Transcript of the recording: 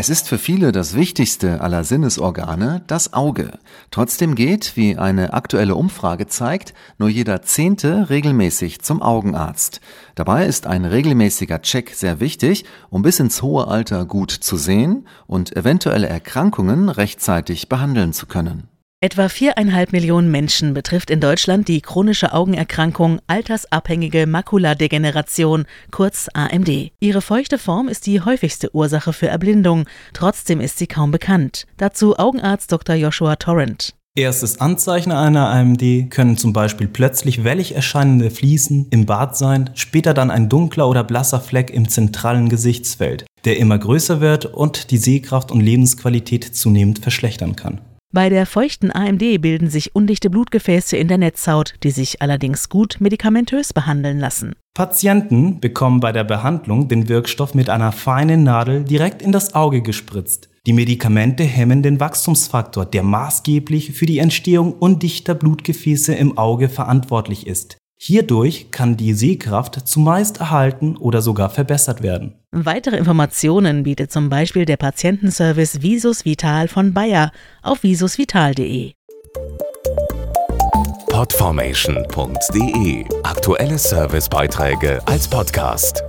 Es ist für viele das wichtigste aller Sinnesorgane das Auge. Trotzdem geht, wie eine aktuelle Umfrage zeigt, nur jeder Zehnte regelmäßig zum Augenarzt. Dabei ist ein regelmäßiger Check sehr wichtig, um bis ins hohe Alter gut zu sehen und eventuelle Erkrankungen rechtzeitig behandeln zu können. Etwa viereinhalb Millionen Menschen betrifft in Deutschland die chronische Augenerkrankung altersabhängige Makuladegeneration, kurz AMD. Ihre feuchte Form ist die häufigste Ursache für Erblindung, trotzdem ist sie kaum bekannt. Dazu Augenarzt Dr. Joshua Torrent. Erstes Anzeichen einer AMD können zum Beispiel plötzlich wellig erscheinende Fliesen im Bart sein, später dann ein dunkler oder blasser Fleck im zentralen Gesichtsfeld, der immer größer wird und die Sehkraft und Lebensqualität zunehmend verschlechtern kann. Bei der feuchten AMD bilden sich undichte Blutgefäße in der Netzhaut, die sich allerdings gut medikamentös behandeln lassen. Patienten bekommen bei der Behandlung den Wirkstoff mit einer feinen Nadel direkt in das Auge gespritzt. Die Medikamente hemmen den Wachstumsfaktor, der maßgeblich für die Entstehung undichter Blutgefäße im Auge verantwortlich ist. Hierdurch kann die Sehkraft zumeist erhalten oder sogar verbessert werden. Weitere Informationen bietet zum Beispiel der Patientenservice Visus Vital von Bayer auf visusvital.de. Podformation.de Aktuelle Servicebeiträge als Podcast.